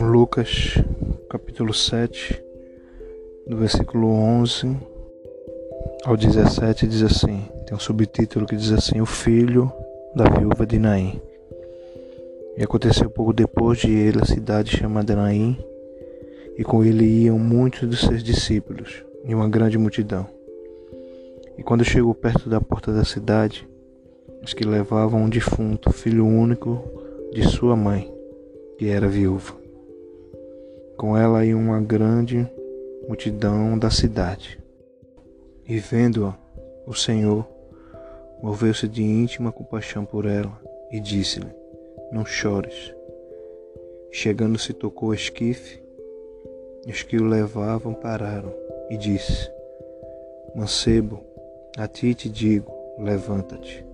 Lucas capítulo 7, do versículo 11 ao 17, diz assim: tem um subtítulo que diz assim: O filho da viúva de Naim. E aconteceu pouco depois de ele a cidade chamada Naim, e com ele iam muitos dos seus discípulos e uma grande multidão. E quando chegou perto da porta da cidade, os que levavam um defunto, filho único de sua mãe, que era viúva. Com ela ia uma grande multidão da cidade. E vendo-a, o Senhor moveu-se de íntima compaixão por ela e disse-lhe: Não chores. Chegando-se, tocou o esquife, e os que o levavam pararam, e disse: Mancebo, a ti te digo, levanta-te.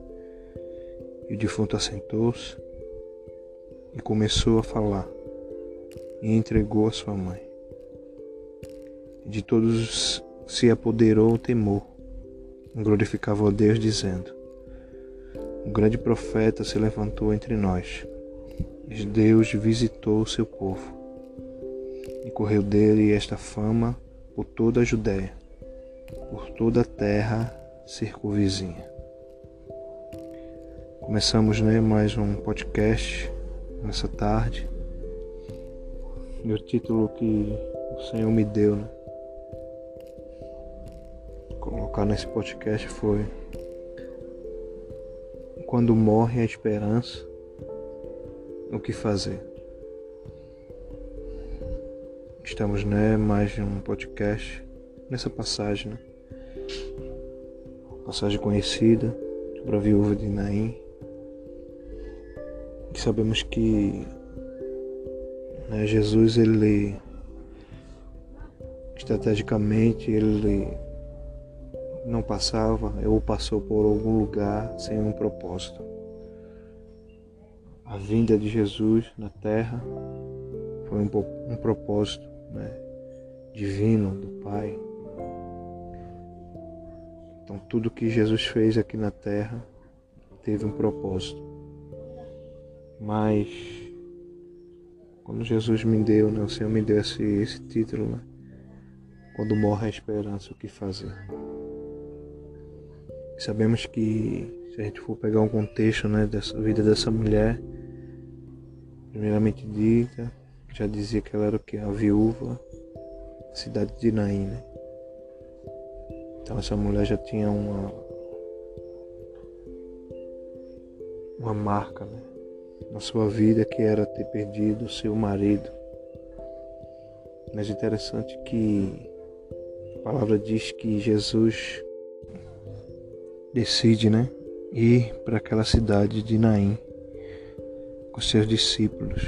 E o defunto assentou-se e começou a falar, e entregou a sua mãe. De todos se apoderou o temor, glorificava a Deus, dizendo: Um grande profeta se levantou entre nós, e Deus visitou o seu povo. E correu dele esta fama por toda a Judéia, por toda a terra circunvizinha. Começamos né, mais um podcast nessa tarde. E o título que o Senhor me deu, né? Colocar nesse podcast foi Quando morre a esperança, o que fazer? Estamos, né, mais um podcast nessa passagem, né? Passagem conhecida sobre a viúva de Naim que sabemos que né, Jesus ele estrategicamente ele não passava ou passou por algum lugar sem um propósito. A vinda de Jesus na terra foi um, um propósito né, divino do Pai. Então tudo que Jesus fez aqui na terra teve um propósito. Mas quando Jesus me deu, né, o Senhor me deu esse, esse título, né? Quando morre a esperança, o que fazer? Sabemos que se a gente for pegar um contexto né, dessa vida dessa mulher, primeiramente dita, já dizia que ela era o que? A viúva da cidade de Naim, né? Então essa mulher já tinha uma uma marca, né? Na sua vida que era ter perdido seu marido. Mas interessante que a palavra diz que Jesus decide, né, ir para aquela cidade de Naim com seus discípulos.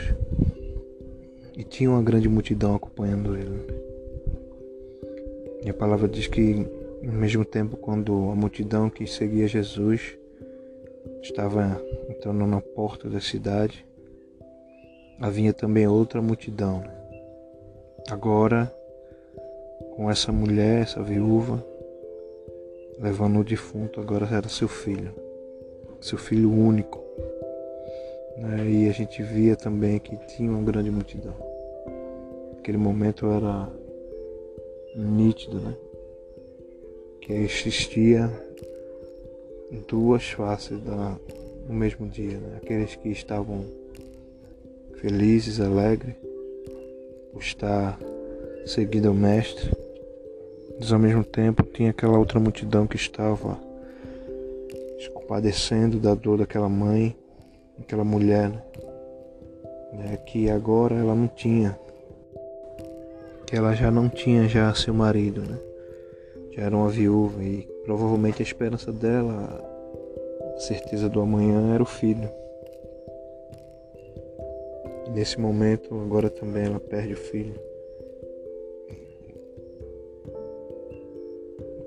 E tinha uma grande multidão acompanhando ele. E a palavra diz que ao mesmo tempo quando a multidão que seguia Jesus estava entrando na porta da cidade, havia também outra multidão. Né? Agora, com essa mulher, essa viúva, levando o defunto, agora era seu filho, seu filho único. Né? E a gente via também que tinha uma grande multidão. Aquele momento era nítido, né? Que existia duas faces da, no mesmo dia, né? aqueles que estavam felizes, alegres, por estar seguindo ao Mestre, mas ao mesmo tempo tinha aquela outra multidão que estava se compadecendo da dor daquela mãe, aquela mulher, né? né? que agora ela não tinha, que ela já não tinha já seu marido, né? já era uma viúva e provavelmente a esperança dela, a certeza do amanhã era o filho. E nesse momento, agora também ela perde o filho.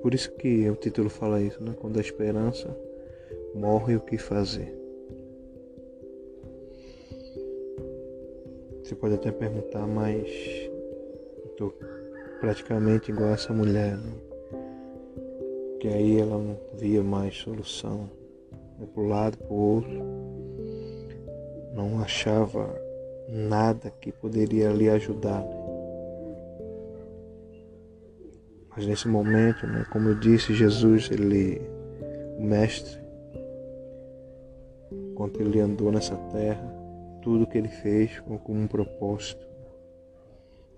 Por isso que o título fala isso, né? Quando a esperança morre, o que fazer? Você pode até perguntar, mas estou praticamente igual essa mulher, né? que aí ela não via mais solução, para um lado, para o outro, não achava nada que poderia lhe ajudar. Né? Mas nesse momento, né, como eu disse, Jesus, ele, o Mestre, enquanto ele andou nessa terra, tudo que ele fez com, com um propósito.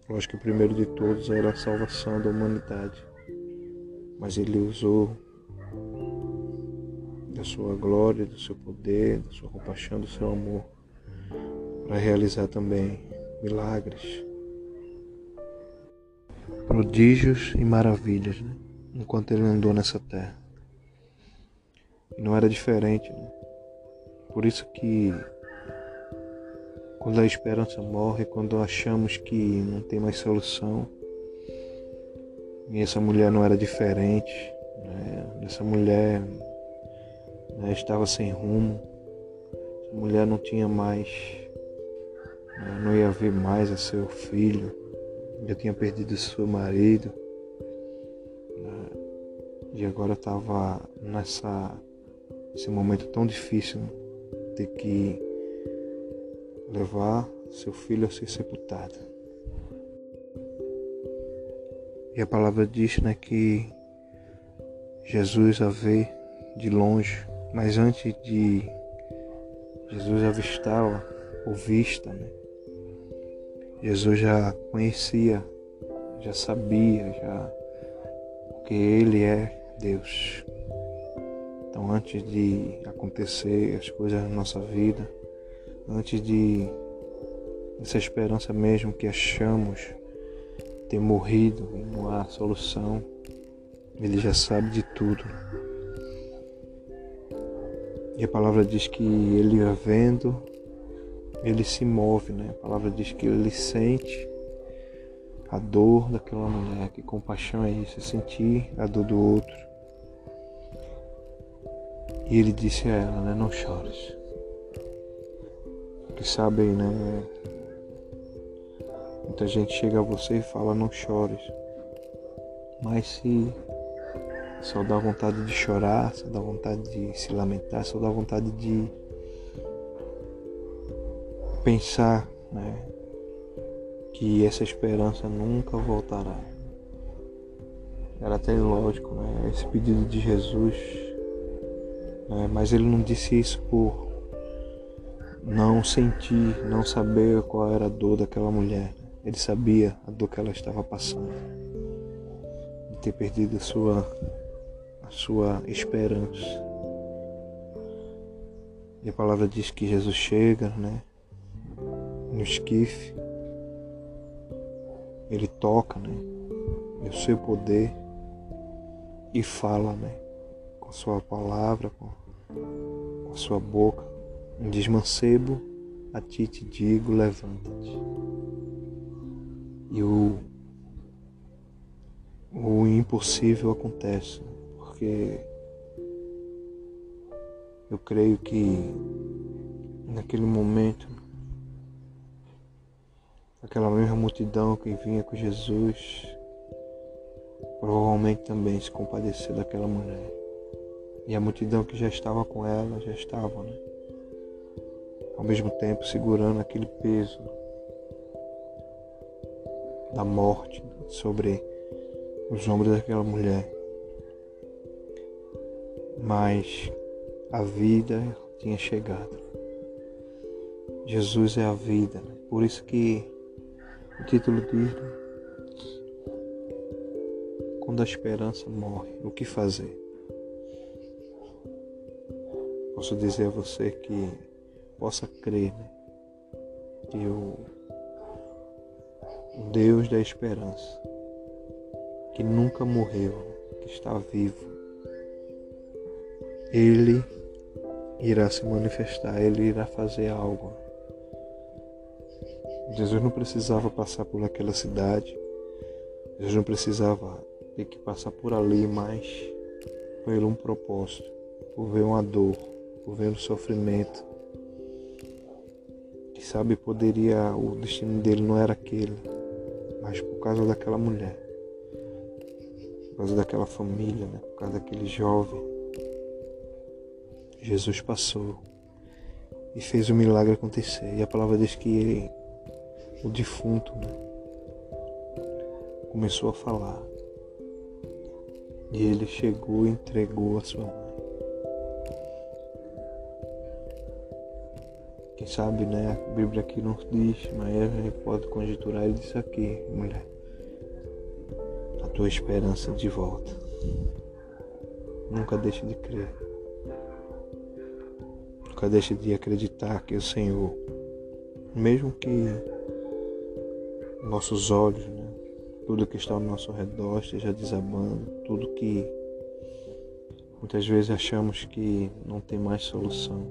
Lógico que o primeiro de todos era a salvação da humanidade, mas ele usou da sua glória, do seu poder, da sua compaixão, do seu amor para realizar também milagres, prodígios e maravilhas, né? enquanto ele andou nessa terra. E não era diferente, né? Por isso que quando a esperança morre, quando achamos que não tem mais solução, e essa mulher não era diferente, né? essa mulher né, estava sem rumo, essa mulher não tinha mais, né, não ia ver mais a seu filho, já tinha perdido seu marido, né, e agora estava nessa esse momento tão difícil, ter que levar seu filho a ser sepultado. E a palavra diz né, que Jesus a vê de longe, mas antes de Jesus avistá-la ou vista, né, Jesus já conhecia, já sabia, já que Ele é Deus. Então, antes de acontecer as coisas na nossa vida, antes de essa esperança mesmo que achamos ter morrido e não há solução, Ele já sabe de tudo. E a palavra diz que Ele vendo, Ele se move, né? A palavra diz que Ele sente a dor daquela mulher, que compaixão é isso, é sentir a dor do outro. E ele disse a ela, né, não chores. Que sabem, né? Muita gente chega a você e fala, não chores. Mas se só dá vontade de chorar, só dá vontade de se lamentar, só dá vontade de pensar, né? Que essa esperança nunca voltará. Era até lógico, né? Esse pedido de Jesus né? mas ele não disse isso por não sentir, não saber qual era a dor daquela mulher. Ele sabia a dor que ela estava passando, de ter perdido a sua, a sua esperança. E a palavra diz que Jesus chega, né? No esquife, ele toca, né? E o seu poder e fala, né? com sua palavra, com, a sua boca. Diz mancebo, a ti te digo, levanta-te. E o, o impossível acontece, porque eu creio que naquele momento, aquela mesma multidão que vinha com Jesus, provavelmente também se compadeceu daquela mulher. E a multidão que já estava com ela já estava, né? Ao mesmo tempo segurando aquele peso da morte sobre os ombros daquela mulher. Mas a vida tinha chegado. Jesus é a vida, né? por isso que o título diz né? quando a esperança morre, o que fazer? posso dizer a você que possa crer né? que o, o Deus da esperança, que nunca morreu, que está vivo, Ele irá se manifestar, Ele irá fazer algo. Jesus não precisava passar por aquela cidade, Jesus não precisava ter que passar por ali, mas por um propósito, por ver uma dor, por ver o sofrimento. Que sabe, poderia, o destino dele não era aquele, mas por causa daquela mulher, por causa daquela família, né? por causa daquele jovem, Jesus passou e fez o milagre acontecer. E a palavra diz que ele, o defunto, né? Começou a falar. E ele chegou e entregou a sua mãe. Quem sabe, né? A Bíblia aqui não diz, mas a gente pode conjecturar. Ele disse aqui, mulher, a tua esperança de volta. Nunca deixe de crer. Nunca deixe de acreditar que o Senhor, mesmo que nossos olhos, né, tudo que está ao nosso redor esteja desabando, tudo que muitas vezes achamos que não tem mais solução,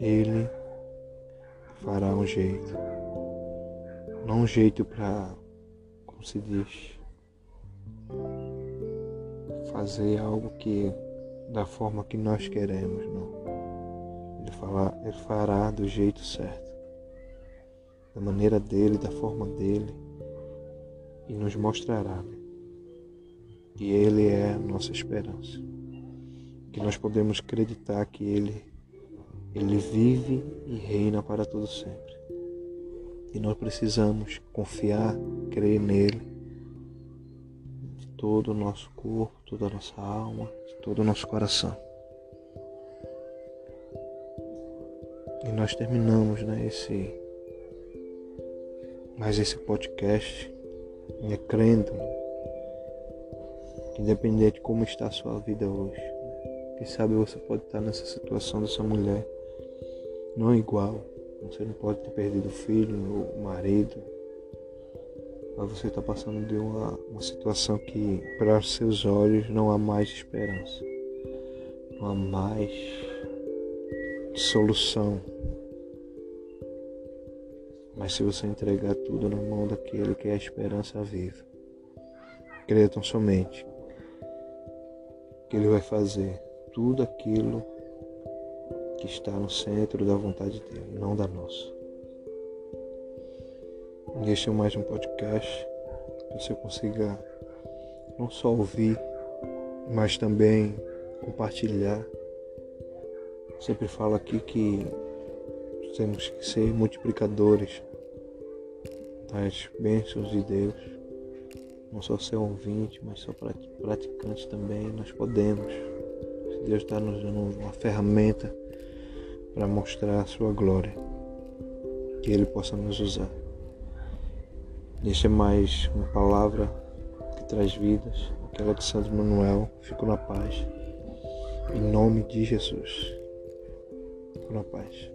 Ele fará um jeito. Não um jeito para, como se diz, fazer algo que da forma que nós queremos, não. Ele, fala, ele fará do jeito certo, da maneira dele, da forma dele, e nos mostrará né? que Ele é a nossa esperança, que nós podemos acreditar que Ele, Ele vive e reina para todo sempre. E nós precisamos confiar, crer nele de todo o nosso corpo, toda a nossa alma, todo o nosso coração. E nós terminamos né, esse, mais esse podcast né, crendo que independente de como está a sua vida hoje, quem sabe você pode estar nessa situação dessa mulher, não igual, você não pode ter perdido o filho, o marido, mas você está passando de uma, uma situação que para seus olhos não há mais esperança, não há mais solução. Mas se você entregar tudo na mão daquele que é a esperança viva, creia tão somente que ele vai fazer tudo aquilo que está no centro da vontade dele, não da nossa. Este é mais um podcast que você consiga não só ouvir, mas também compartilhar. Sempre falo aqui que temos que ser multiplicadores das bênçãos de Deus. Não só ser ouvinte, mas só praticante também. Nós podemos. Deus está nos dando uma ferramenta para mostrar a sua glória, que Ele possa nos usar. Deixa mais uma palavra que traz vidas, aquela de Santo Manuel. Fico na paz. Em nome de Jesus. Fico na paz.